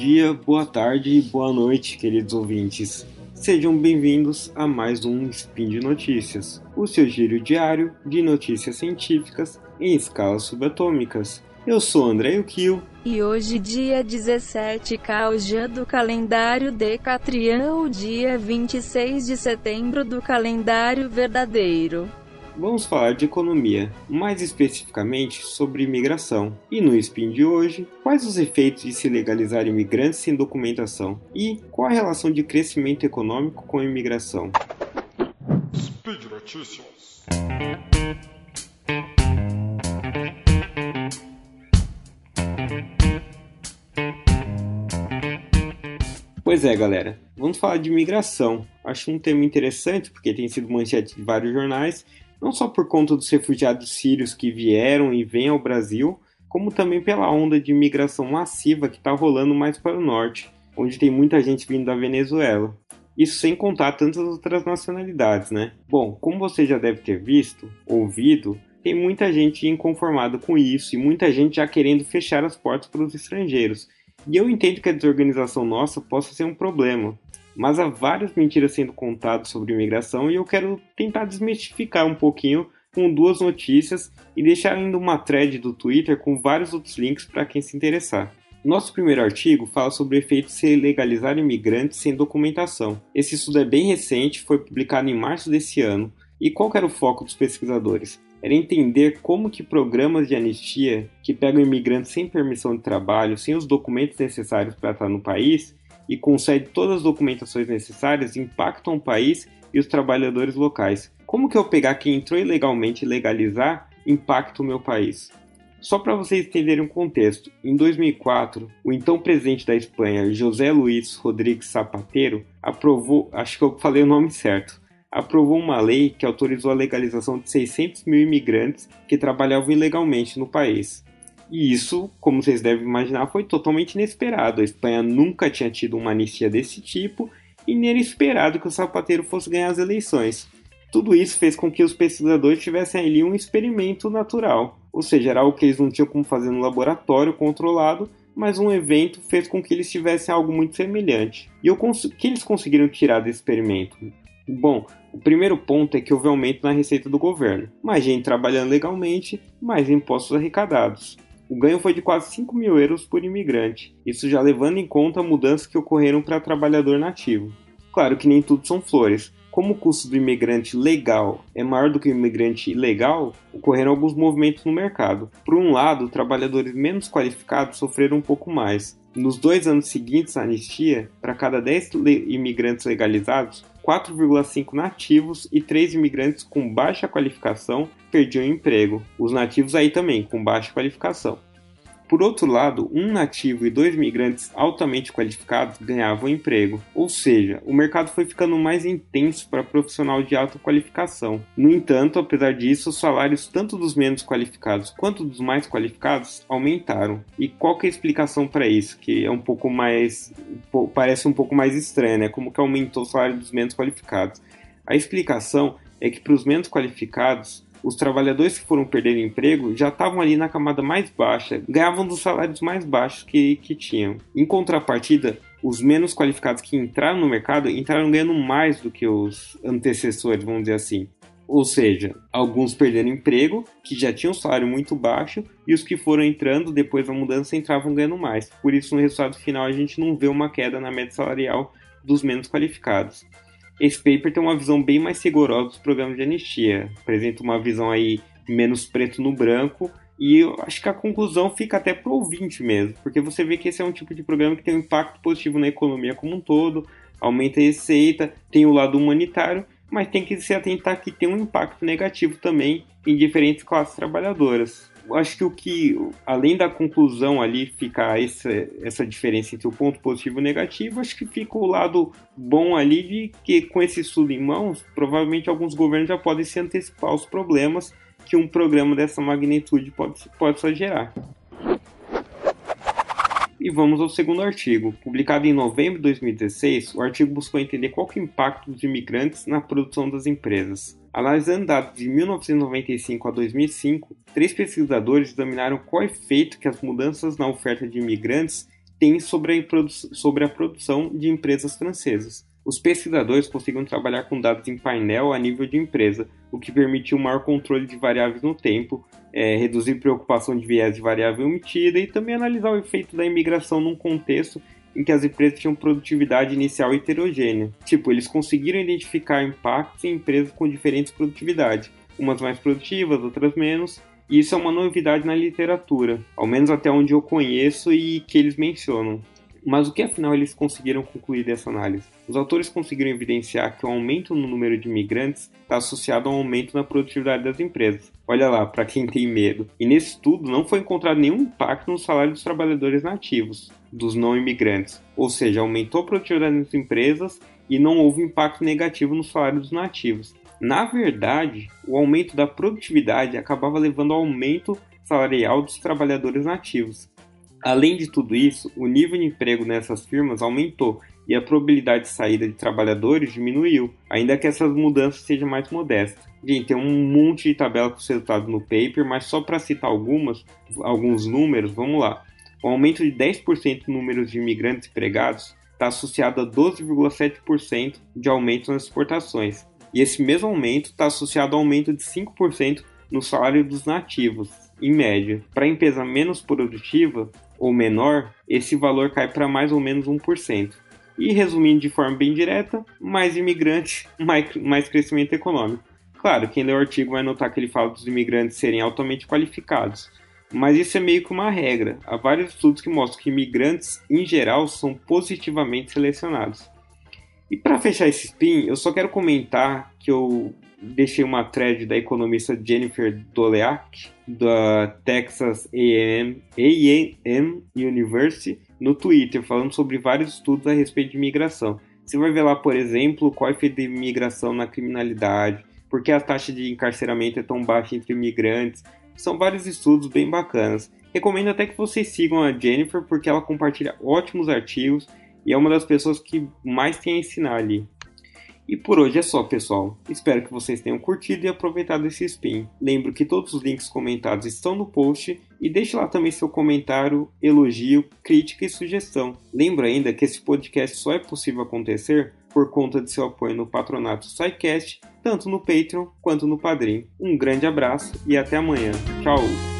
dia, boa tarde e boa noite, queridos ouvintes. Sejam bem-vindos a mais um Spin de Notícias, o seu giro diário de notícias científicas em escalas subatômicas. Eu sou André Yukio. E hoje, dia 17 Cauja do calendário Decatrian, o dia 26 de setembro do calendário verdadeiro vamos falar de economia, mais especificamente sobre imigração. E no Spin de hoje, quais os efeitos de se legalizar imigrantes sem documentação e qual a relação de crescimento econômico com a imigração. Speed Notícias. Pois é, galera. Vamos falar de imigração. Acho um tema interessante porque tem sido manchete de vários jornais não só por conta dos refugiados sírios que vieram e vêm ao Brasil, como também pela onda de imigração massiva que está rolando mais para o norte, onde tem muita gente vindo da Venezuela. Isso sem contar tantas outras nacionalidades, né? Bom, como você já deve ter visto, ouvido, tem muita gente inconformada com isso e muita gente já querendo fechar as portas para os estrangeiros. E eu entendo que a desorganização nossa possa ser um problema, mas há várias mentiras sendo contadas sobre imigração e eu quero tentar desmistificar um pouquinho com duas notícias e deixar ainda uma thread do Twitter com vários outros links para quem se interessar. Nosso primeiro artigo fala sobre o efeito de se legalizar imigrantes sem documentação. Esse estudo é bem recente, foi publicado em março desse ano. E qual era o foco dos pesquisadores? Era entender como que programas de anistia que pegam imigrantes sem permissão de trabalho, sem os documentos necessários para estar no país, e concede todas as documentações necessárias impactam o país e os trabalhadores locais. Como que eu pegar quem entrou ilegalmente e legalizar impacta o meu país? Só para vocês entenderem o contexto, em 2004, o então presidente da Espanha, José Luís Rodrigues Zapatero, aprovou, acho que eu falei o nome certo, aprovou uma lei que autorizou a legalização de 600 mil imigrantes que trabalhavam ilegalmente no país. E isso, como vocês devem imaginar, foi totalmente inesperado. A Espanha nunca tinha tido uma anistia desse tipo e nem era esperado que o Zapatero fosse ganhar as eleições. Tudo isso fez com que os pesquisadores tivessem ali um experimento natural, ou seja, era algo que eles não tinham como fazer no laboratório controlado, mas um evento fez com que eles tivessem algo muito semelhante. E o que eles conseguiram tirar desse experimento? Bom, o primeiro ponto é que houve aumento na receita do governo. Mais gente trabalhando legalmente, mais impostos arrecadados. O ganho foi de quase 5 mil euros por imigrante, isso já levando em conta mudanças que ocorreram para trabalhador nativo. Claro que nem tudo são flores. Como o custo do imigrante legal é maior do que o imigrante ilegal, ocorreram alguns movimentos no mercado. Por um lado, trabalhadores menos qualificados sofreram um pouco mais. Nos dois anos seguintes à anistia, para cada 10 imigrantes legalizados, 4,5 nativos e 3 imigrantes com baixa qualificação perdiam emprego. Os nativos aí também, com baixa qualificação. Por outro lado, um nativo e dois migrantes altamente qualificados ganhavam emprego, ou seja, o mercado foi ficando mais intenso para profissional de alta qualificação. No entanto, apesar disso, os salários tanto dos menos qualificados quanto dos mais qualificados aumentaram. E qual que é a explicação para isso? Que é um pouco mais parece um pouco mais estranha, né? Como que aumentou o salário dos menos qualificados? A explicação é que para os menos qualificados os trabalhadores que foram perder emprego já estavam ali na camada mais baixa, ganhavam dos salários mais baixos que, que tinham. Em contrapartida, os menos qualificados que entraram no mercado entraram ganhando mais do que os antecessores, vamos dizer assim. Ou seja, alguns perderam emprego, que já tinham um salário muito baixo, e os que foram entrando depois da mudança entravam ganhando mais. Por isso, no resultado final, a gente não vê uma queda na média salarial dos menos qualificados. Esse paper tem uma visão bem mais rigorosa dos programas de anistia, apresenta uma visão aí menos preto no branco e eu acho que a conclusão fica até pro ouvinte mesmo, porque você vê que esse é um tipo de programa que tem um impacto positivo na economia como um todo, aumenta a receita, tem o lado humanitário, mas tem que se atentar que tem um impacto negativo também em diferentes classes trabalhadoras acho que o que, além da conclusão ali ficar essa, essa diferença entre o ponto positivo e o negativo, acho que fica o lado bom ali de que com esse estudo em mãos, provavelmente alguns governos já podem se antecipar aos problemas que um programa dessa magnitude pode, pode só gerar. E vamos ao segundo artigo. Publicado em novembro de 2016, o artigo buscou entender qual é o impacto dos imigrantes na produção das empresas. Analisando dados de 1995 a 2005, três pesquisadores examinaram qual efeito que as mudanças na oferta de imigrantes tem sobre a, sobre a produção de empresas francesas. Os pesquisadores conseguiram trabalhar com dados em painel a nível de empresa, o que permitiu um maior controle de variáveis no tempo, é, reduzir preocupação de viés de variável emitida e também analisar o efeito da imigração num contexto em que as empresas tinham produtividade inicial heterogênea. Tipo, eles conseguiram identificar impactos em empresas com diferentes produtividades, umas mais produtivas, outras menos, e isso é uma novidade na literatura, ao menos até onde eu conheço e que eles mencionam. Mas o que afinal eles conseguiram concluir dessa análise? Os autores conseguiram evidenciar que o aumento no número de imigrantes está associado a um aumento na produtividade das empresas. Olha lá, para quem tem medo. E nesse estudo não foi encontrado nenhum impacto no salário dos trabalhadores nativos, dos não imigrantes. Ou seja, aumentou a produtividade das empresas e não houve impacto negativo no salário dos nativos. Na verdade, o aumento da produtividade acabava levando ao aumento salarial dos trabalhadores nativos. Além de tudo isso, o nível de emprego nessas firmas aumentou e a probabilidade de saída de trabalhadores diminuiu, ainda que essas mudanças sejam mais modestas. Gente, tem um monte de tabela com resultados no paper, mas só para citar algumas, alguns números, vamos lá. O aumento de 10% no número de imigrantes empregados está associado a 12,7% de aumento nas exportações, e esse mesmo aumento está associado ao aumento de 5% no salário dos nativos, em média. Para empresa menos produtiva ou menor, esse valor cai para mais ou menos 1%. E resumindo de forma bem direta, mais imigrantes, mais, mais crescimento econômico. Claro, quem lê o artigo vai notar que ele fala dos imigrantes serem altamente qualificados, mas isso é meio que uma regra. Há vários estudos que mostram que imigrantes, em geral, são positivamente selecionados. E para fechar esse spin, eu só quero comentar que eu deixei uma thread da economista Jennifer Doleac, da Texas A&M, University, no Twitter, falando sobre vários estudos a respeito de imigração. Você vai ver lá, por exemplo, qual é o efeito de imigração na criminalidade, por que a taxa de encarceramento é tão baixa entre imigrantes. São vários estudos bem bacanas. Recomendo até que vocês sigam a Jennifer, porque ela compartilha ótimos artigos e é uma das pessoas que mais tem a ensinar ali. E por hoje é só, pessoal. Espero que vocês tenham curtido e aproveitado esse spin. Lembro que todos os links comentados estão no post e deixe lá também seu comentário, elogio, crítica e sugestão. Lembro ainda que esse podcast só é possível acontecer por conta de seu apoio no patronato SciCast, tanto no Patreon quanto no Padrim. Um grande abraço e até amanhã. Tchau!